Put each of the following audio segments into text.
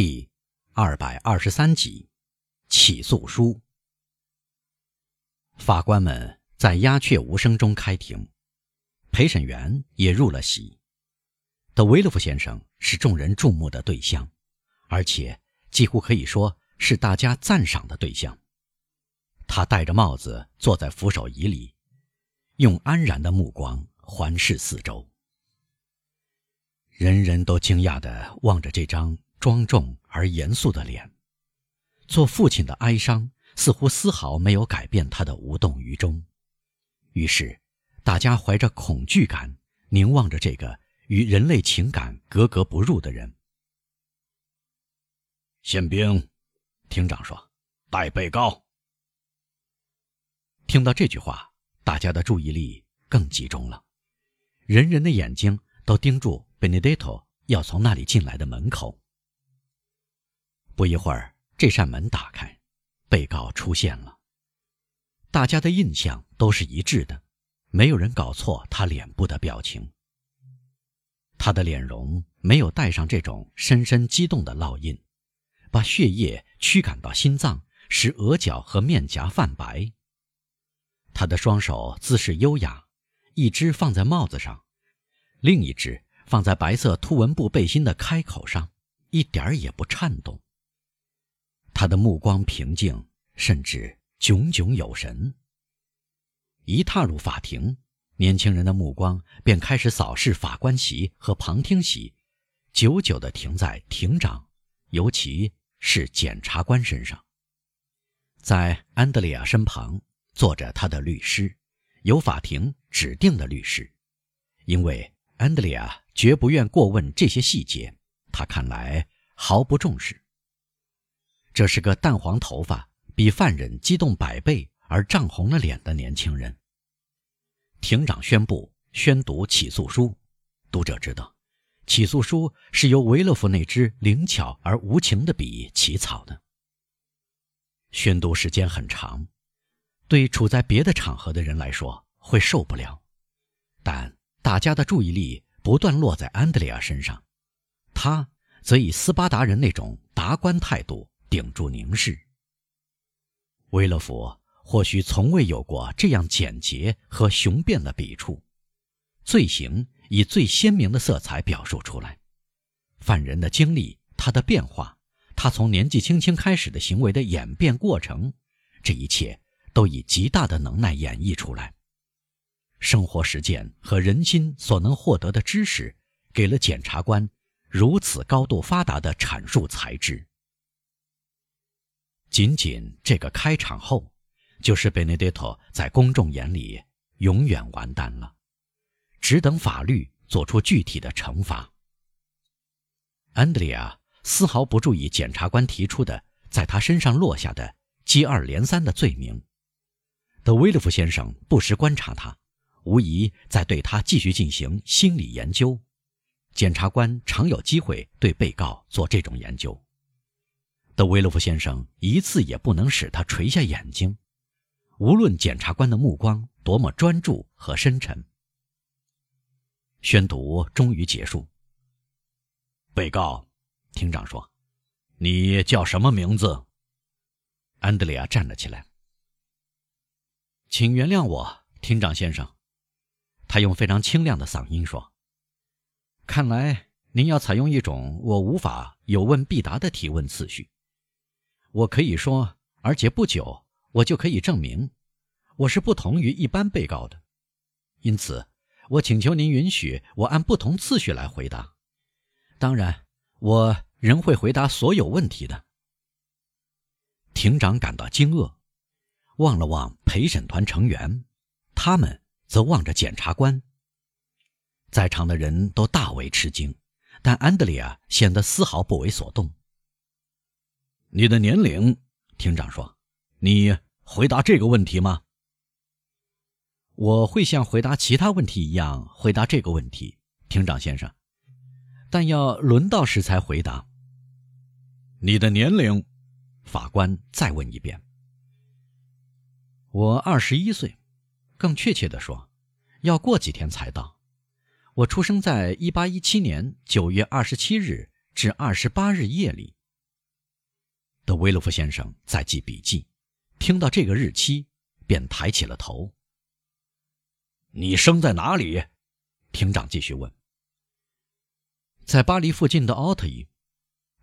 第二百二十三集起诉书。法官们在鸦雀无声中开庭，陪审员也入了席。德维勒夫先生是众人注目的对象，而且几乎可以说是大家赞赏的对象。他戴着帽子坐在扶手椅里，用安然的目光环视四周。人人都惊讶地望着这张庄重而严肃的脸，做父亲的哀伤似乎丝毫没有改变他的无动于衷。于是，大家怀着恐惧感凝望着这个与人类情感格格不入的人。宪兵，厅长说：“带被告。”听到这句话，大家的注意力更集中了，人人的眼睛都盯住。Benedetto 要从那里进来的门口。不一会儿，这扇门打开，被告出现了。大家的印象都是一致的，没有人搞错他脸部的表情。他的脸容没有带上这种深深激动的烙印，把血液驱赶到心脏，使额角和面颊泛白。他的双手姿势优雅，一只放在帽子上，另一只。放在白色凸纹布背心的开口上，一点儿也不颤动。他的目光平静，甚至炯炯有神。一踏入法庭，年轻人的目光便开始扫视法官席和旁听席，久久地停在庭长，尤其是检察官身上。在安德烈亚身旁坐着他的律师，由法庭指定的律师，因为。安德烈亚绝不愿过问这些细节，他看来毫不重视。这是个淡黄头发、比犯人激动百倍而涨红了脸的年轻人。庭长宣布宣读起诉书。读者知道，起诉书是由维勒夫那支灵巧而无情的笔起草的。宣读时间很长，对处在别的场合的人来说会受不了，但。大家的注意力不断落在安德烈亚身上，他则以斯巴达人那种达观态度顶住凝视。维勒佛或许从未有过这样简洁和雄辩的笔触，罪行以最鲜明的色彩表述出来，犯人的经历、他的变化、他从年纪轻轻开始的行为的演变过程，这一切都以极大的能耐演绎出来。生活实践和人心所能获得的知识，给了检察官如此高度发达的阐述才智。仅仅这个开场后，就是贝内迪托在公众眼里永远完蛋了，只等法律做出具体的惩罚。安德烈亚丝毫不注意检察官提出的在他身上落下的接二连三的罪名。德威勒夫先生不时观察他。无疑在对他继续进行心理研究，检察官常有机会对被告做这种研究。德维洛夫先生一次也不能使他垂下眼睛，无论检察官的目光多么专注和深沉。宣读终于结束。被告，庭长说：“你叫什么名字？”安德烈亚站了起来。请原谅我，庭长先生。他用非常清亮的嗓音说：“看来您要采用一种我无法有问必答的提问次序。我可以说，而且不久我就可以证明，我是不同于一般被告的。因此，我请求您允许我按不同次序来回答。当然，我仍会回答所有问题的。”庭长感到惊愕，望了望陪审团成员，他们。则望着检察官。在场的人都大为吃惊，但安德烈亚显得丝毫不为所动。你的年龄，庭长说：“你回答这个问题吗？”我会像回答其他问题一样回答这个问题，庭长先生，但要轮到时才回答。你的年龄，法官再问一遍。我二十一岁。更确切地说，要过几天才到。我出生在一八一七年九月二十七日至二十八日夜里，德维洛夫先生在记笔记，听到这个日期，便抬起了头。你生在哪里？厅长继续问。在巴黎附近的奥特伊，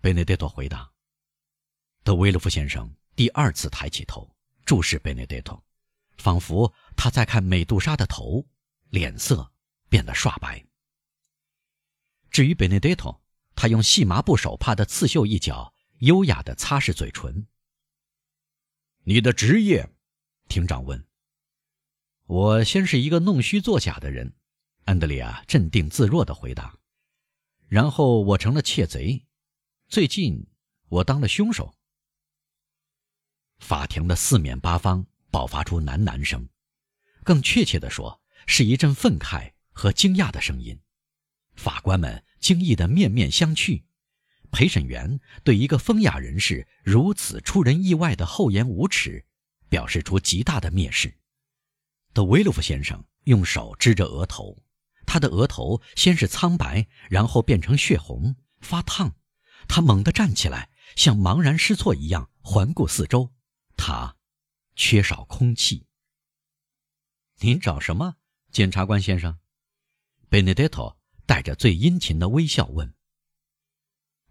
贝内德托回答。德维洛夫先生第二次抬起头，注视贝内德托，仿佛他在看美杜莎的头，脸色变得刷白。至于贝内德托，他用细麻布手帕的刺绣一角，优雅地擦拭嘴唇。你的职业？厅长问。我先是一个弄虚作假的人，安德里亚镇定自若地回答。然后我成了窃贼，最近我当了凶手。法庭的四面八方爆发出喃喃声，更确切地说，是一阵愤慨和惊讶的声音。法官们惊异的面面相觑，陪审员对一个风雅人士如此出人意外的厚颜无耻，表示出极大的蔑视。德维洛夫先生用手支着额头，他的额头先是苍白，然后变成血红，发烫。他猛地站起来，像茫然失措一样环顾四周。他缺少空气。您找什么，检察官先生？贝内德托带着最殷勤的微笑问。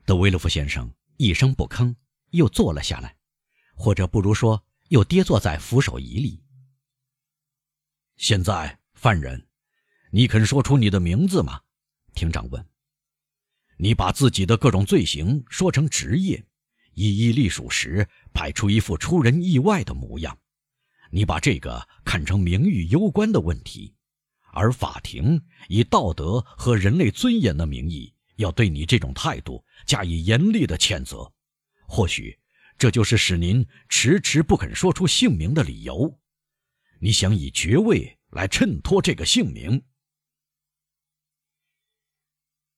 德维洛夫先生一声不吭，又坐了下来，或者不如说，又跌坐在扶手椅里。现在，犯人，你肯说出你的名字吗？庭长问。你把自己的各种罪行说成职业。一一隶属时，摆出一副出人意外的模样。你把这个看成名誉攸关的问题，而法庭以道德和人类尊严的名义，要对你这种态度加以严厉的谴责。或许，这就是使您迟迟不肯说出姓名的理由。你想以爵位来衬托这个姓名，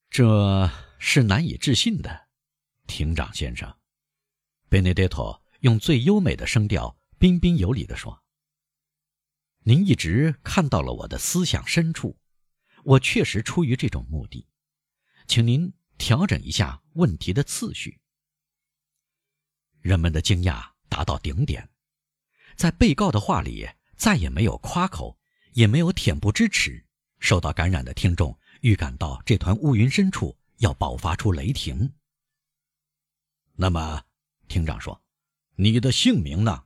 这是难以置信的，庭长先生。贝内德托用最优美的声调，彬彬有礼地说：“您一直看到了我的思想深处，我确实出于这种目的，请您调整一下问题的次序。”人们的惊讶达到顶点，在被告的话里再也没有夸口，也没有恬不知耻。受到感染的听众预感到这团乌云深处要爆发出雷霆。那么。厅长说：“你的姓名呢？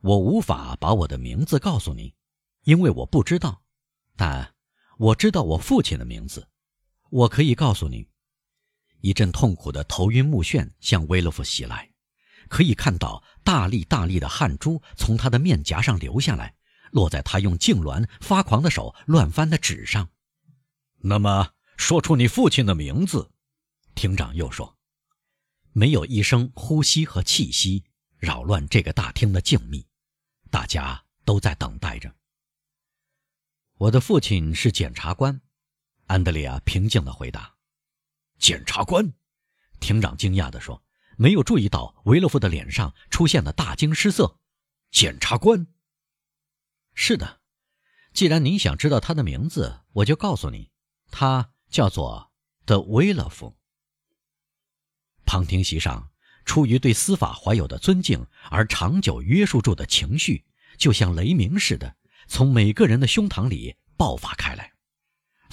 我无法把我的名字告诉你，因为我不知道。但我知道我父亲的名字。我可以告诉你。”一阵痛苦的头晕目眩向威勒夫袭来，可以看到大粒大粒的汗珠从他的面颊上流下来，落在他用痉挛发狂的手乱翻的纸上。那么，说出你父亲的名字。”厅长又说。没有一声呼吸和气息扰乱这个大厅的静谧，大家都在等待着。我的父亲是检察官，安德烈亚平静地回答。检察官，庭长惊讶地说，没有注意到维勒夫的脸上出现了大惊失色。检察官，是的。既然您想知道他的名字，我就告诉你，他叫做德维勒夫。旁听席上，出于对司法怀有的尊敬而长久约束住的情绪，就像雷鸣似的，从每个人的胸膛里爆发开来。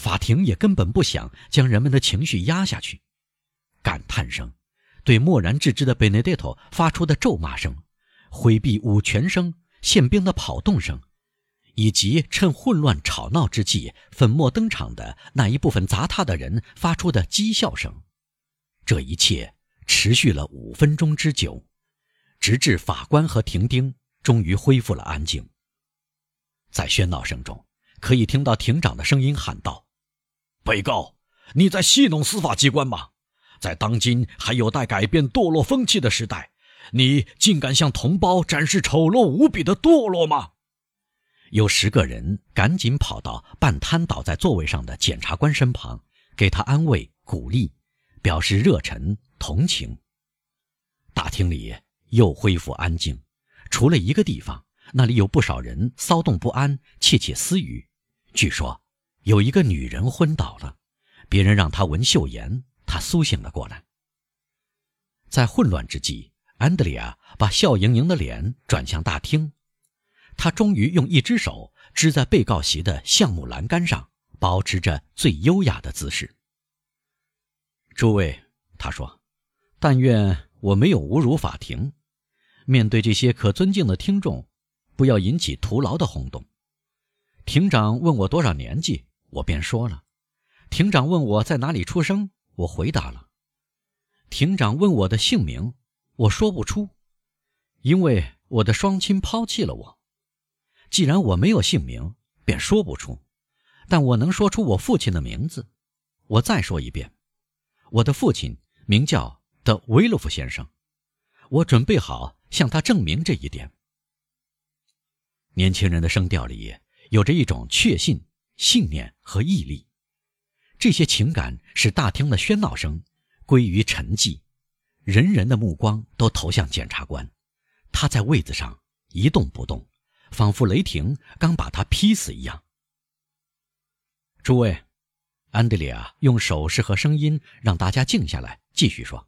法庭也根本不想将人们的情绪压下去。感叹声，对漠然置之的贝内德托发出的咒骂声，挥臂舞拳声，宪兵的跑动声，以及趁混乱吵闹之际粉墨登场的那一部分杂沓的人发出的讥笑声，这一切。持续了五分钟之久，直至法官和庭丁终于恢复了安静。在喧闹声中，可以听到庭长的声音喊道：“被告，你在戏弄司法机关吗？在当今还有待改变堕落风气的时代，你竟敢向同胞展示丑陋无比的堕落吗？”有十个人赶紧跑到半瘫倒在座位上的检察官身旁，给他安慰鼓励，表示热忱。同情。大厅里又恢复安静，除了一个地方，那里有不少人骚动不安，窃窃私语。据说有一个女人昏倒了，别人让她闻嗅盐，她苏醒了过来。在混乱之际，安德里亚把笑盈盈的脸转向大厅。他终于用一只手支在被告席的橡木栏杆上，保持着最优雅的姿势。诸位，他说：“但愿我没有侮辱法庭。面对这些可尊敬的听众，不要引起徒劳的轰动。”庭长问我多少年纪，我便说了。庭长问我在哪里出生，我回答了。庭长问我的姓名，我说不出，因为我的双亲抛弃了我。既然我没有姓名，便说不出，但我能说出我父亲的名字。我再说一遍，我的父亲名叫德维洛夫先生。我准备好向他证明这一点。年轻人的声调里有着一种确信、信念和毅力，这些情感使大厅的喧闹声。归于沉寂，人人的目光都投向检察官，他在位子上一动不动，仿佛雷霆刚把他劈死一样。诸位，安德烈亚用手势和声音让大家静下来，继续说：“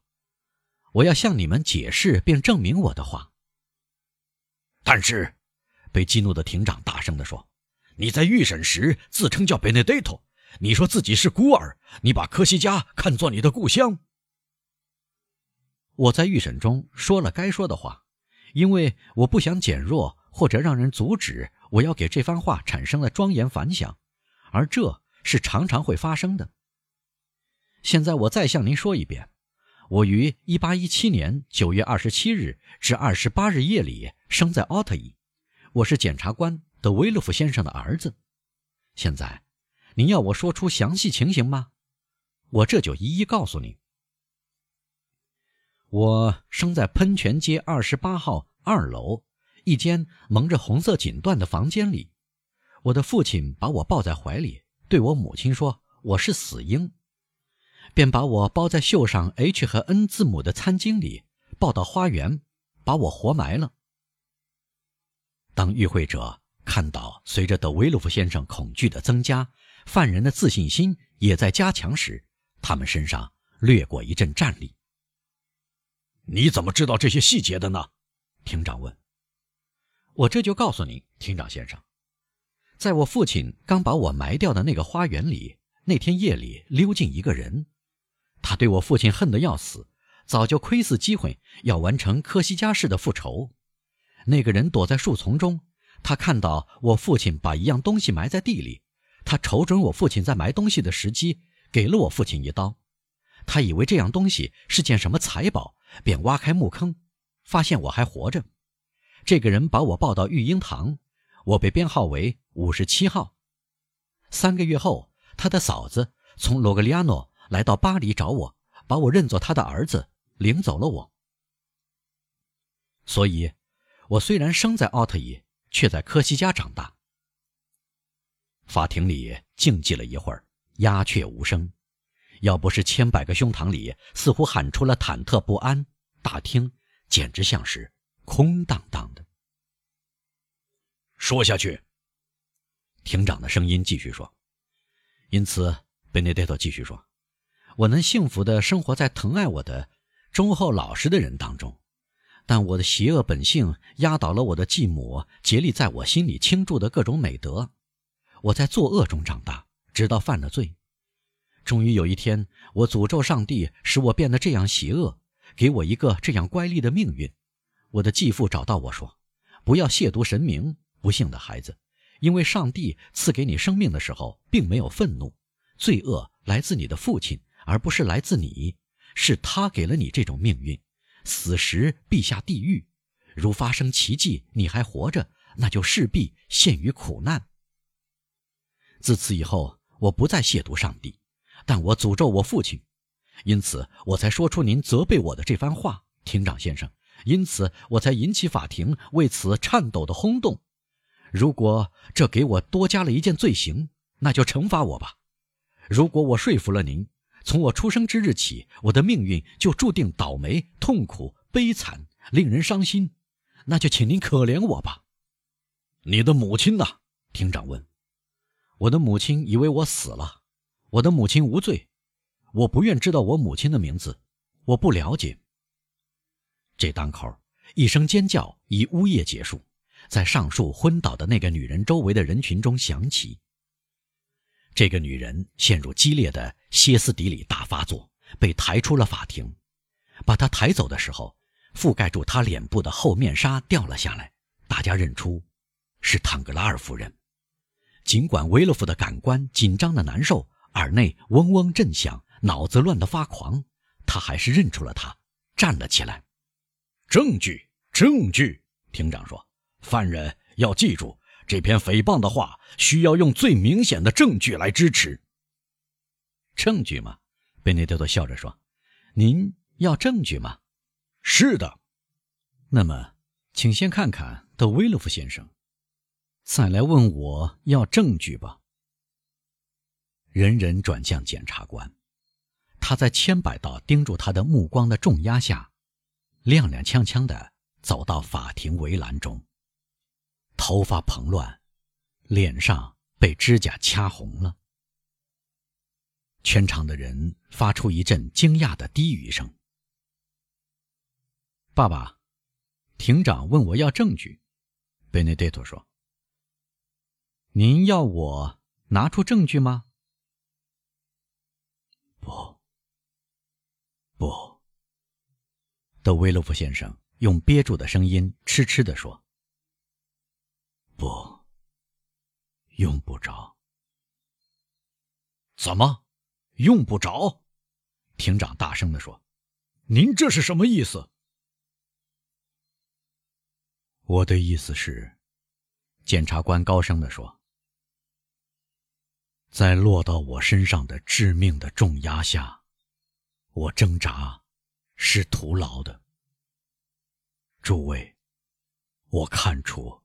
我要向你们解释并证明我的话。”但是，被激怒的庭长大声地说：“你在预审时自称叫 Benedetto，你说自己是孤儿，你把科西嘉看作你的故乡。”我在预审中说了该说的话，因为我不想减弱或者让人阻止我要给这番话产生的庄严反响，而这是常常会发生的。现在我再向您说一遍，我于1817年9月27日至28日夜里生在奥特伊，我是检察官德维洛夫先生的儿子。现在，您要我说出详细情形吗？我这就一一告诉您。我生在喷泉街二十八号二楼一间蒙着红色锦缎的房间里。我的父亲把我抱在怀里，对我母亲说：“我是死婴。”便把我包在绣上 H 和 N 字母的餐巾里，抱到花园，把我活埋了。当与会者看到随着德维洛夫先生恐惧的增加，犯人的自信心也在加强时，他们身上掠过一阵战栗。你怎么知道这些细节的呢？庭长问。我这就告诉您，庭长先生，在我父亲刚把我埋掉的那个花园里，那天夜里溜进一个人，他对我父亲恨得要死，早就窥伺机会要完成科西嘉式的复仇。那个人躲在树丛中，他看到我父亲把一样东西埋在地里，他瞅准我父亲在埋东西的时机，给了我父亲一刀。他以为这样东西是件什么财宝。便挖开墓坑，发现我还活着。这个人把我抱到育婴堂，我被编号为五十七号。三个月后，他的嫂子从罗格里亚诺来到巴黎找我，把我认作他的儿子，领走了我。所以，我虽然生在奥特伊，却在科西嘉长大。法庭里静寂了一会儿，鸦雀无声。要不是千百个胸膛里似乎喊出了忐忑不安，大厅简直像是空荡荡的。说下去，庭长的声音继续说。因此，贝内德托继续说：“我能幸福的生活在疼爱我的、忠厚老实的人当中，但我的邪恶本性压倒了我的继母竭力在我心里倾注的各种美德。我在作恶中长大，直到犯了罪。”终于有一天，我诅咒上帝使我变得这样邪恶，给我一个这样乖戾的命运。我的继父找到我说：“不要亵渎神明，不幸的孩子，因为上帝赐给你生命的时候并没有愤怒，罪恶来自你的父亲，而不是来自你，是他给了你这种命运，死时必下地狱。如发生奇迹你还活着，那就势必陷于苦难。自此以后，我不再亵渎上帝。”但我诅咒我父亲，因此我才说出您责备我的这番话，庭长先生。因此我才引起法庭为此颤抖的轰动。如果这给我多加了一件罪行，那就惩罚我吧。如果我说服了您，从我出生之日起，我的命运就注定倒霉、痛苦、悲惨、令人伤心，那就请您可怜我吧。你的母亲呢？庭长问。我的母亲以为我死了。我的母亲无罪，我不愿知道我母亲的名字，我不了解。这当口，一声尖叫以呜咽结束，在上述昏倒的那个女人周围的人群中响起。这个女人陷入激烈的歇斯底里大发作，被抬出了法庭。把她抬走的时候，覆盖住她脸部的厚面纱掉了下来，大家认出是坦格拉尔夫人。尽管维勒夫的感官紧张的难受，耳内嗡嗡震响，脑子乱得发狂，他还是认出了她，站了起来。证据，证据！庭长说：“犯人要记住。”这篇诽谤的话需要用最明显的证据来支持。证据吗？贝内德多笑着说：“您要证据吗？”“是的。”“那么，请先看看德威勒夫先生，再来问我要证据吧。”人人转向检察官，他在千百道盯住他的目光的重压下，踉踉跄跄地走到法庭围栏中。头发蓬乱，脸上被指甲掐红了。全场的人发出一阵惊讶的低语声。爸爸，庭长问我要证据，贝内迪托说：“您要我拿出证据吗？”“不，不。”德维洛夫先生用憋住的声音痴痴地说。不，用不着。怎么，用不着？庭长大声地说：“您这是什么意思？”我的意思是，检察官高声地说：“在落到我身上的致命的重压下，我挣扎是徒劳的。诸位，我看出。”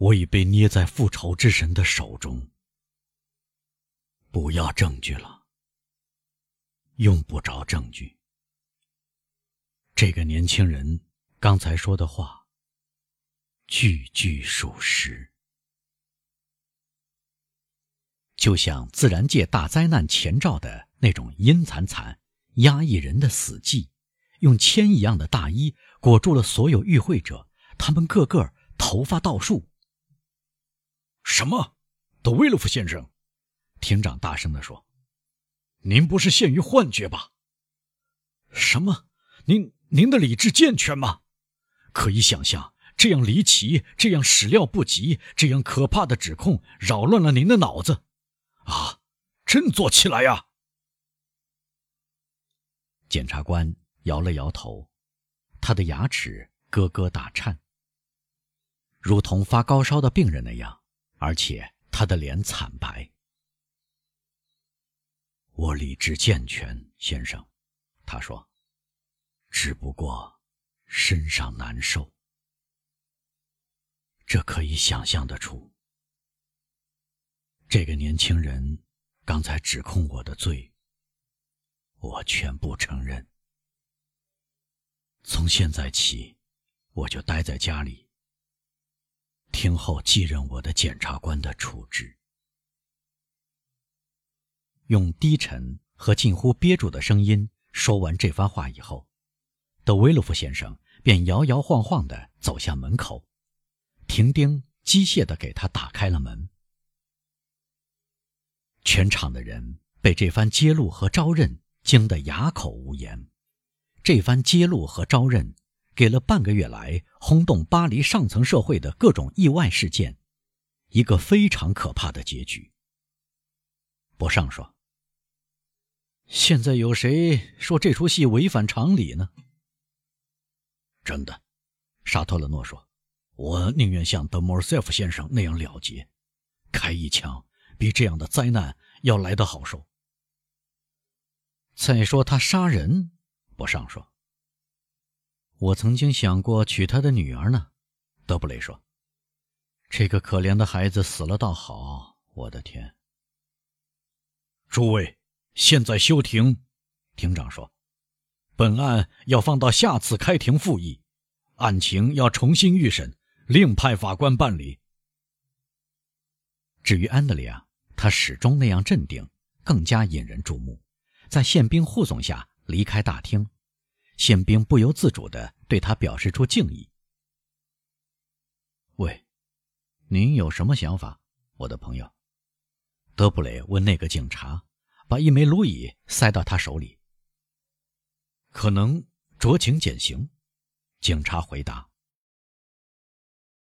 我已被捏在复仇之神的手中。不要证据了，用不着证据。这个年轻人刚才说的话，句句属实，就像自然界大灾难前兆的那种阴惨惨、压抑人的死寂，用铅一样的大衣裹住了所有与会者，他们个个头发倒竖。什么？德威洛夫先生，庭长大声地说：“您不是陷于幻觉吧？什么？您您的理智健全吗？可以想象，这样离奇、这样始料不及、这样可怕的指控扰乱了您的脑子啊！振作起来呀！”检察官摇了摇头，他的牙齿咯咯打颤，如同发高烧的病人那样。而且他的脸惨白。我理智健全，先生，他说，只不过身上难受。这可以想象得出。这个年轻人刚才指控我的罪，我全部承认。从现在起，我就待在家里。听候继任我的检察官的处置。用低沉和近乎憋住的声音说完这番话以后，德维洛夫先生便摇摇晃晃地走向门口，停丁机械地给他打开了门。全场的人被这番揭露和招认惊得哑口无言。这番揭露和招认。给了半个月来轰动巴黎上层社会的各种意外事件，一个非常可怕的结局。博尚说：“现在有谁说这出戏违反常理呢？”真的，沙特勒诺说：“我宁愿像德莫尔塞夫先生那样了结，开一枪比这样的灾难要来得好受。”再说他杀人，博尚说。我曾经想过娶他的女儿呢，德布雷说：“这个可怜的孩子死了倒好。”我的天！诸位，现在休庭，庭长说：“本案要放到下次开庭复议，案情要重新预审，另派法官办理。”至于安德烈亚，他始终那样镇定，更加引人注目，在宪兵护送下离开大厅。宪兵不由自主地对他表示出敬意。喂，您有什么想法，我的朋友？德布雷问那个警察，把一枚卢蚁塞到他手里。可能酌情减刑，警察回答。